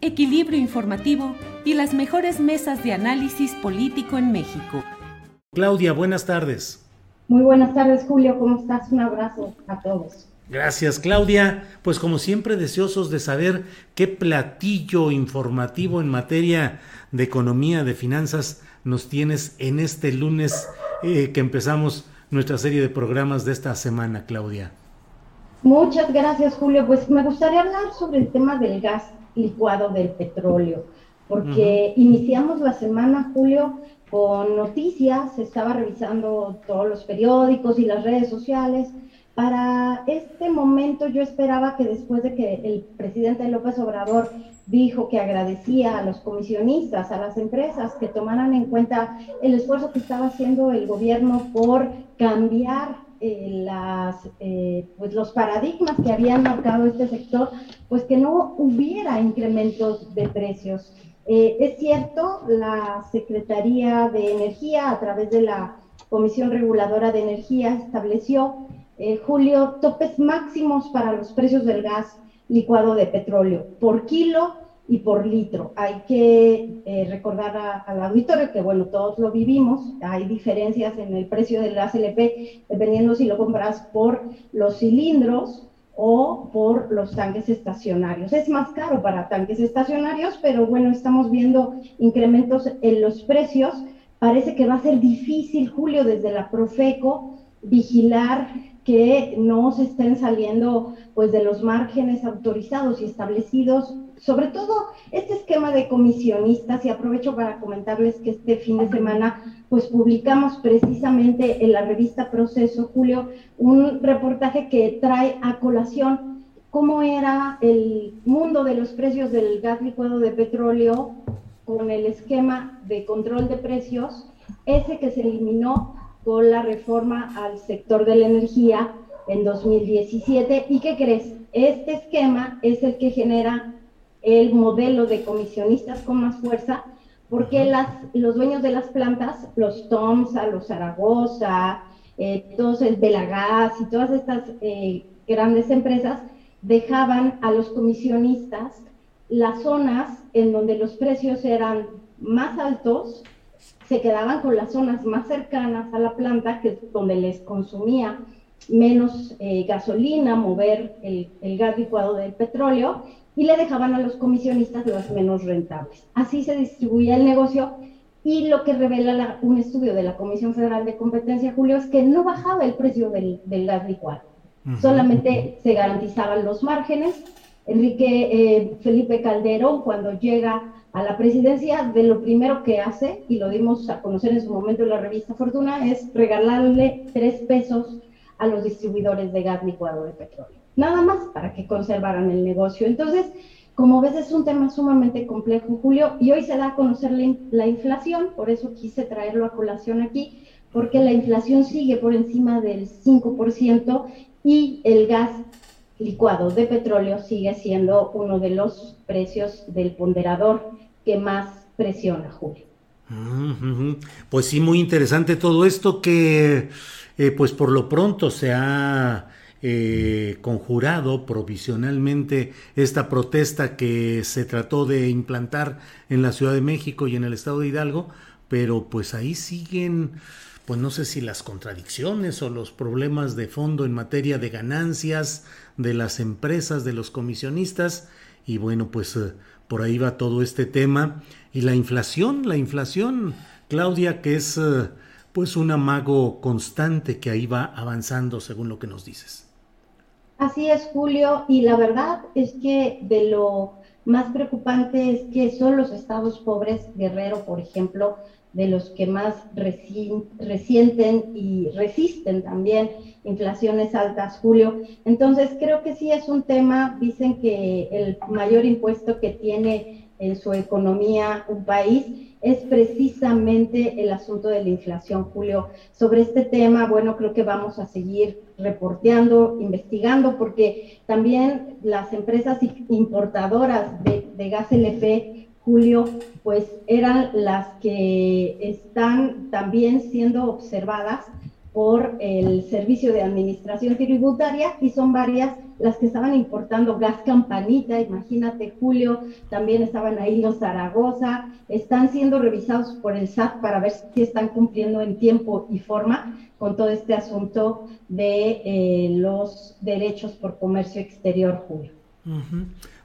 equilibrio informativo y las mejores mesas de análisis político en México. Claudia, buenas tardes. Muy buenas tardes, Julio. ¿Cómo estás? Un abrazo a todos. Gracias, Claudia. Pues como siempre, deseosos de saber qué platillo informativo en materia de economía, de finanzas, nos tienes en este lunes eh, que empezamos nuestra serie de programas de esta semana, Claudia. Muchas gracias, Julio. Pues me gustaría hablar sobre el tema del gas licuado del petróleo, porque iniciamos la semana, Julio, con noticias, estaba revisando todos los periódicos y las redes sociales. Para este momento yo esperaba que después de que el presidente López Obrador dijo que agradecía a los comisionistas, a las empresas que tomaran en cuenta el esfuerzo que estaba haciendo el gobierno por cambiar eh, eh, pues los paradigmas que habían marcado este sector, pues que no hubiera incrementos de precios. Eh, es cierto, la Secretaría de Energía, a través de la Comisión Reguladora de Energía, estableció, Julio, topes máximos para los precios del gas licuado de petróleo por kilo y por litro. Hay que eh, recordar al auditorio que, bueno, todos lo vivimos, hay diferencias en el precio del gas LP dependiendo si lo compras por los cilindros o por los tanques estacionarios. Es más caro para tanques estacionarios, pero bueno, estamos viendo incrementos en los precios. Parece que va a ser difícil, Julio, desde la Profeco, vigilar que no se estén saliendo pues de los márgenes autorizados y establecidos, sobre todo este esquema de comisionistas y aprovecho para comentarles que este fin de semana pues publicamos precisamente en la revista Proceso Julio un reportaje que trae a colación cómo era el mundo de los precios del gas licuado de petróleo con el esquema de control de precios, ese que se eliminó con la reforma al sector de la energía en 2017. ¿Y qué crees? Este esquema es el que genera el modelo de comisionistas con más fuerza, porque las, los dueños de las plantas, los Tomsa, los Zaragoza, eh, todos el Belagas y todas estas eh, grandes empresas dejaban a los comisionistas las zonas en donde los precios eran más altos se quedaban con las zonas más cercanas a la planta, que es donde les consumía menos eh, gasolina, mover el, gas licuado del petróleo, y le dejaban a los comisionistas las menos rentables. Así se distribuía el negocio y lo que revela un estudio de la Comisión Federal de Competencia, Julio, es que no bajaba el precio del, gas licuado, solamente se garantizaban los márgenes. Enrique eh, Felipe Calderón, cuando llega a la presidencia, de lo primero que hace, y lo dimos a conocer en su momento en la revista Fortuna, es regalarle tres pesos a los distribuidores de gas licuado de petróleo. Nada más para que conservaran el negocio. Entonces, como ves, es un tema sumamente complejo, Julio, y hoy se da a conocer la, inflación, por eso quise traerlo a colación aquí, porque la inflación sigue por encima del 5% y el gas licuado de petróleo sigue siendo uno de los precios del ponderador que más presiona, Julio. Pues sí, muy interesante todo esto que, eh, pues por lo pronto se ha eh, conjurado provisionalmente esta protesta que se trató de implantar en la Ciudad de México y en el estado de Hidalgo, pero pues ahí siguen, pues no sé si las contradicciones o los problemas de fondo en materia de ganancias de las empresas, de los comisionistas, y bueno, pues eh, por ahí va todo este tema. Y la inflación, la inflación, Claudia, que es eh, pues un amago constante que ahí va avanzando según lo que nos dices. Así es, Julio, y la verdad es que de lo más preocupante es que son los estados pobres, Guerrero, por ejemplo, de los que más resienten y resisten también inflaciones altas, Julio. Entonces, creo que sí es un tema, dicen que el mayor impuesto que tiene en su economía un país es precisamente el asunto de la inflación, Julio. Sobre este tema, bueno, creo que vamos a seguir reporteando, investigando, porque también las empresas importadoras de, gas LP, Julio, pues eran las que están también siendo observadas por el Servicio de Administración Tributaria y son varias las que estaban importando gas campanita, imagínate Julio, también estaban ahí los Zaragoza, están siendo revisados por el SAT para ver si están cumpliendo en tiempo y forma con todo este asunto de eh, los derechos por comercio exterior, Julio.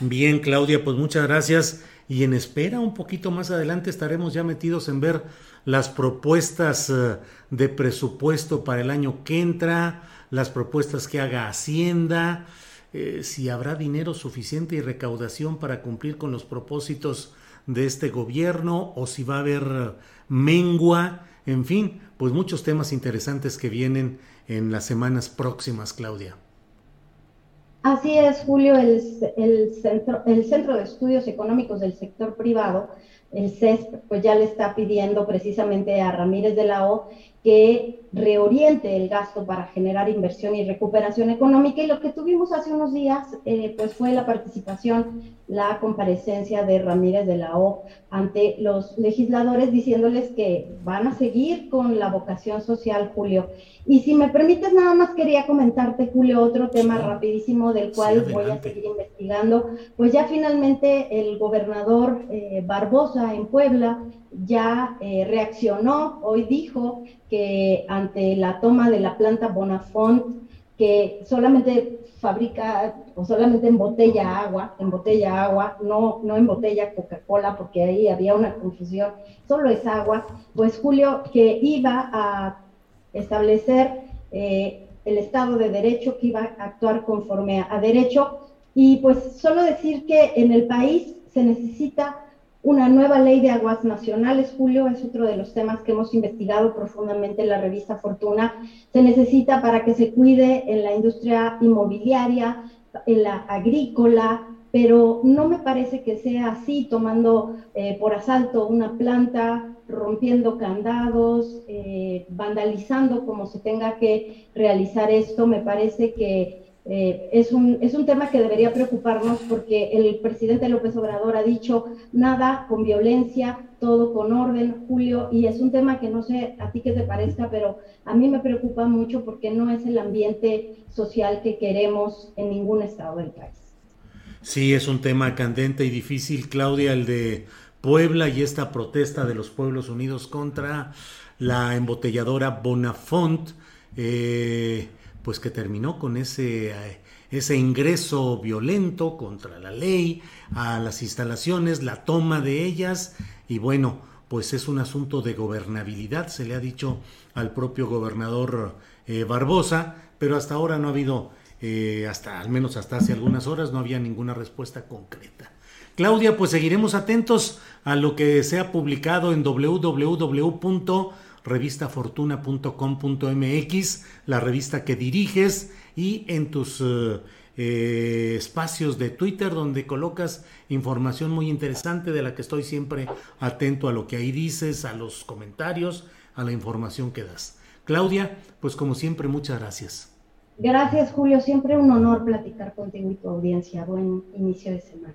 Bien, Claudia, pues muchas gracias. Y en espera, un poquito más adelante estaremos ya metidos en ver las propuestas eh, de presupuesto para el año que entra, las propuestas que haga Hacienda, eh, si habrá dinero suficiente y recaudación para cumplir con los propósitos de este gobierno o si va a haber mengua, en fin, pues muchos temas interesantes que vienen en las semanas próximas, Claudia. Así es, Julio, el, centro, el Centro de Estudios Económicos del Sector Privado, el CESP, pues ya le está pidiendo precisamente a Ramírez de la O que reoriente el gasto para generar inversión y recuperación económica. Y lo que tuvimos hace unos días, eh, pues fue la participación, la comparecencia de Ramírez de la O ante los legisladores diciéndoles que van a seguir con la vocación social, Julio. Y si me permites, nada más quería comentarte, Julio, otro tema rapidísimo del cual voy a seguir investigando. Pues ya finalmente el gobernador eh, Barbosa en Puebla ya eh, reaccionó, hoy dijo que ante la toma de la planta Bonafont, que solamente fabrica o solamente embotella agua, embotella agua, no, no embotella Coca-Cola, porque ahí había una confusión, solo es agua, pues Julio que iba a establecer eh, el Estado de Derecho, que iba a actuar conforme a derecho, y pues solo decir que en el país se necesita una nueva ley de aguas nacionales, Julio, es otro de los temas que hemos investigado profundamente en la revista Fortuna. Se necesita para que se cuide en la industria inmobiliaria, en la agrícola, pero no me parece que sea así, tomando eh, por asalto una planta, rompiendo candados, eh, vandalizando como se tenga que realizar esto. Me parece que eh, es, un, es un tema que debería preocuparnos porque el presidente López Obrador ha dicho nada con violencia, todo con orden, Julio, y es un tema que no sé a ti qué te parezca, pero a mí me preocupa mucho porque no es el ambiente social que queremos en ningún estado del país. Sí, es un tema candente y difícil, Claudia, el de Puebla y esta protesta de los pueblos unidos contra la embotelladora Bonafont. Eh, pues que terminó con ese, eh, ese ingreso violento contra la ley a las instalaciones, la toma de ellas y bueno, pues es un asunto de gobernabilidad, se le ha dicho al propio gobernador eh, Barbosa, pero hasta ahora no ha habido, eh, hasta al menos hasta hace algunas horas, no había ninguna respuesta concreta. Claudia, pues seguiremos atentos a lo que se ha publicado en www revistafortuna.com.mx, la revista que diriges y en tus eh, eh, espacios de Twitter donde colocas información muy interesante de la que estoy siempre atento a lo que ahí dices, a los comentarios, a la información que das. Claudia, pues como siempre, muchas gracias. Gracias, Julio. Siempre un honor platicar contigo y tu audiencia. Buen inicio de semana.